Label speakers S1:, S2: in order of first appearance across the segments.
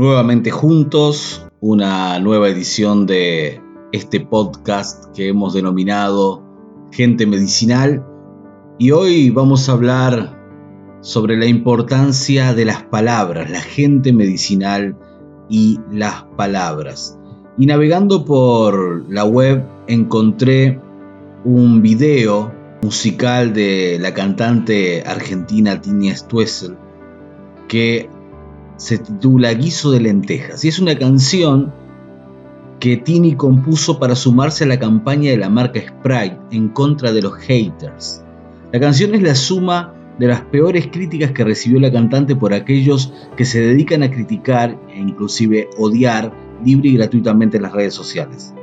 S1: nuevamente juntos, una nueva edición de este podcast que hemos denominado Gente Medicinal. Y hoy vamos a hablar sobre la importancia de las palabras, la gente medicinal y las palabras. Y navegando por la web encontré un video musical de la cantante argentina Tinia Stuessel que se titula Guiso de lentejas y es una canción que Tini compuso para sumarse a la campaña de la marca Sprite en contra de los haters. La canción es la suma de las peores críticas que recibió la cantante por aquellos que se dedican a criticar e inclusive odiar libre y gratuitamente en las redes sociales.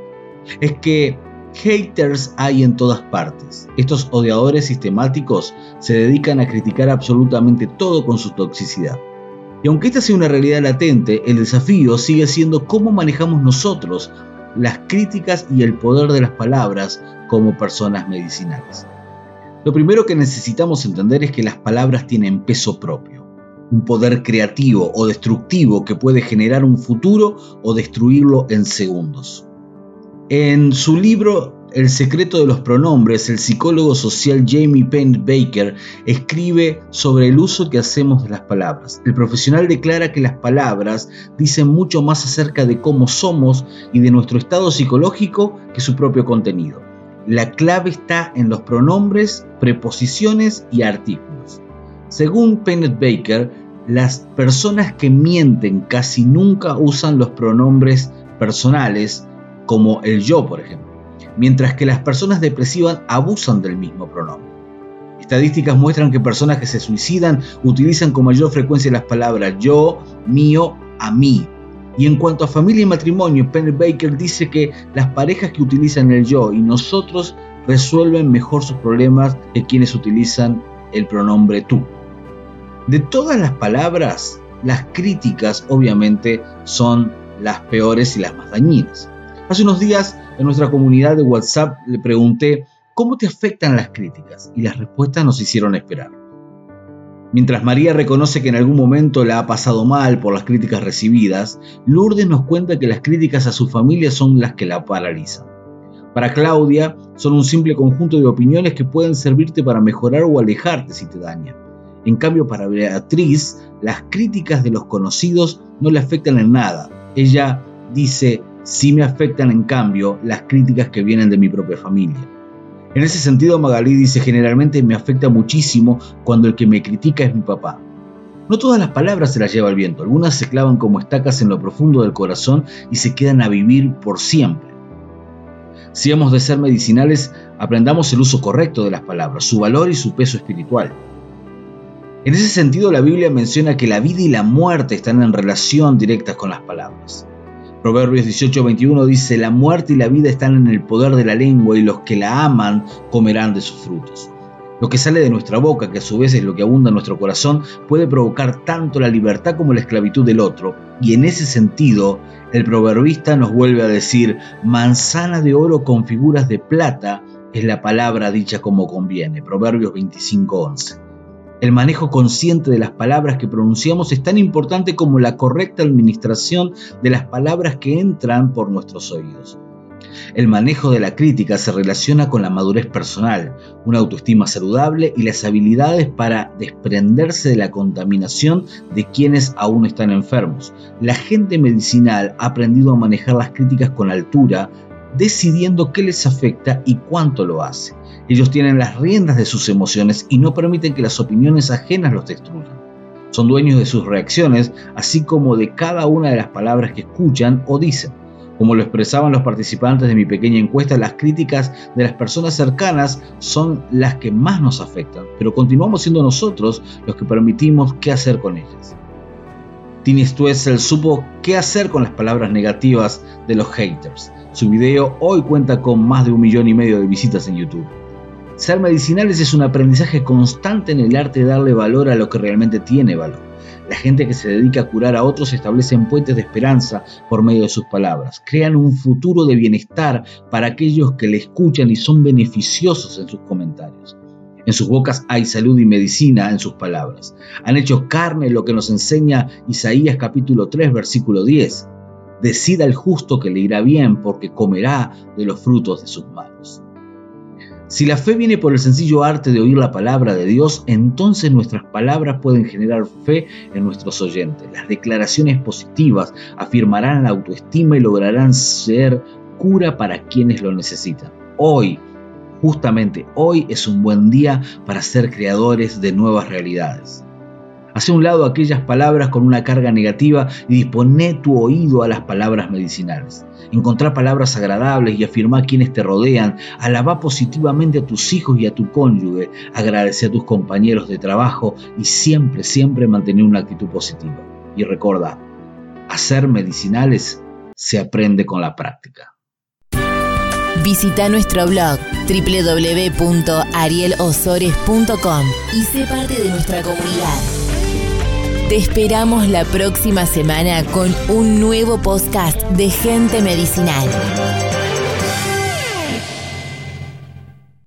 S1: Es que haters hay en todas partes. Estos odiadores sistemáticos se dedican a criticar absolutamente todo con su toxicidad. Y aunque esta sea una realidad latente, el desafío sigue siendo cómo manejamos nosotros las críticas y el poder de las palabras como personas medicinales. Lo primero que necesitamos entender es que las palabras tienen peso propio, un poder creativo o destructivo que puede generar un futuro o destruirlo en segundos. En su libro el secreto de los pronombres, el psicólogo social Jamie Penn Baker escribe sobre el uso que hacemos de las palabras. El profesional declara que las palabras dicen mucho más acerca de cómo somos y de nuestro estado psicológico que su propio contenido. La clave está en los pronombres, preposiciones y artículos. Según Penn Baker, las personas que mienten casi nunca usan los pronombres personales como el yo, por ejemplo mientras que las personas depresivas abusan del mismo pronombre. Estadísticas muestran que personas que se suicidan utilizan con mayor frecuencia las palabras yo, mío, a mí. Y en cuanto a familia y matrimonio, Penn Baker dice que las parejas que utilizan el yo y nosotros resuelven mejor sus problemas que quienes utilizan el pronombre tú. De todas las palabras, las críticas obviamente son las peores y las más dañinas. Hace unos días en nuestra comunidad de WhatsApp le pregunté cómo te afectan las críticas y las respuestas nos hicieron esperar. Mientras María reconoce que en algún momento la ha pasado mal por las críticas recibidas, Lourdes nos cuenta que las críticas a su familia son las que la paralizan. Para Claudia, son un simple conjunto de opiniones que pueden servirte para mejorar o alejarte si te dañan. En cambio, para Beatriz, las críticas de los conocidos no le afectan en nada. Ella dice, sí me afectan en cambio las críticas que vienen de mi propia familia. En ese sentido, Magalí dice, generalmente me afecta muchísimo cuando el que me critica es mi papá. No todas las palabras se las lleva el viento, algunas se clavan como estacas en lo profundo del corazón y se quedan a vivir por siempre. Si hemos de ser medicinales, aprendamos el uso correcto de las palabras, su valor y su peso espiritual. En ese sentido, la Biblia menciona que la vida y la muerte están en relación directa con las palabras. Proverbios 18:21 dice, la muerte y la vida están en el poder de la lengua y los que la aman comerán de sus frutos. Lo que sale de nuestra boca, que a su vez es lo que abunda en nuestro corazón, puede provocar tanto la libertad como la esclavitud del otro. Y en ese sentido, el proverbista nos vuelve a decir, manzana de oro con figuras de plata es la palabra dicha como conviene. Proverbios 25:11. El manejo consciente de las palabras que pronunciamos es tan importante como la correcta administración de las palabras que entran por nuestros oídos. El manejo de la crítica se relaciona con la madurez personal, una autoestima saludable y las habilidades para desprenderse de la contaminación de quienes aún están enfermos. La gente medicinal ha aprendido a manejar las críticas con altura, decidiendo qué les afecta y cuánto lo hace. Ellos tienen las riendas de sus emociones y no permiten que las opiniones ajenas los destruyan. Son dueños de sus reacciones, así como de cada una de las palabras que escuchan o dicen. Como lo expresaban los participantes de mi pequeña encuesta, las críticas de las personas cercanas son las que más nos afectan, pero continuamos siendo nosotros los que permitimos qué hacer con ellas. Tini Stuessel supo qué hacer con las palabras negativas de los haters. Su video hoy cuenta con más de un millón y medio de visitas en YouTube. Ser medicinales es un aprendizaje constante en el arte de darle valor a lo que realmente tiene valor. La gente que se dedica a curar a otros establecen puentes de esperanza por medio de sus palabras. Crean un futuro de bienestar para aquellos que le escuchan y son beneficiosos en sus comentarios. En sus bocas hay salud y medicina en sus palabras. Han hecho carne lo que nos enseña Isaías capítulo 3 versículo 10. Decida el justo que le irá bien porque comerá de los frutos de sus manos. Si la fe viene por el sencillo arte de oír la palabra de Dios, entonces nuestras palabras pueden generar fe en nuestros oyentes. Las declaraciones positivas afirmarán la autoestima y lograrán ser cura para quienes lo necesitan. Hoy, justamente hoy es un buen día para ser creadores de nuevas realidades. Hace un lado aquellas palabras con una carga negativa y dispone tu oído a las palabras medicinales. Encontrá palabras agradables y afirma a quienes te rodean. Alaba positivamente a tus hijos y a tu cónyuge. Agradece a tus compañeros de trabajo y siempre, siempre mantener una actitud positiva. Y recuerda, hacer medicinales se aprende con la práctica.
S2: Visita nuestro blog www.arielosores.com y sé parte de nuestra comunidad. Te esperamos la próxima semana con un nuevo podcast de Gente Medicinal.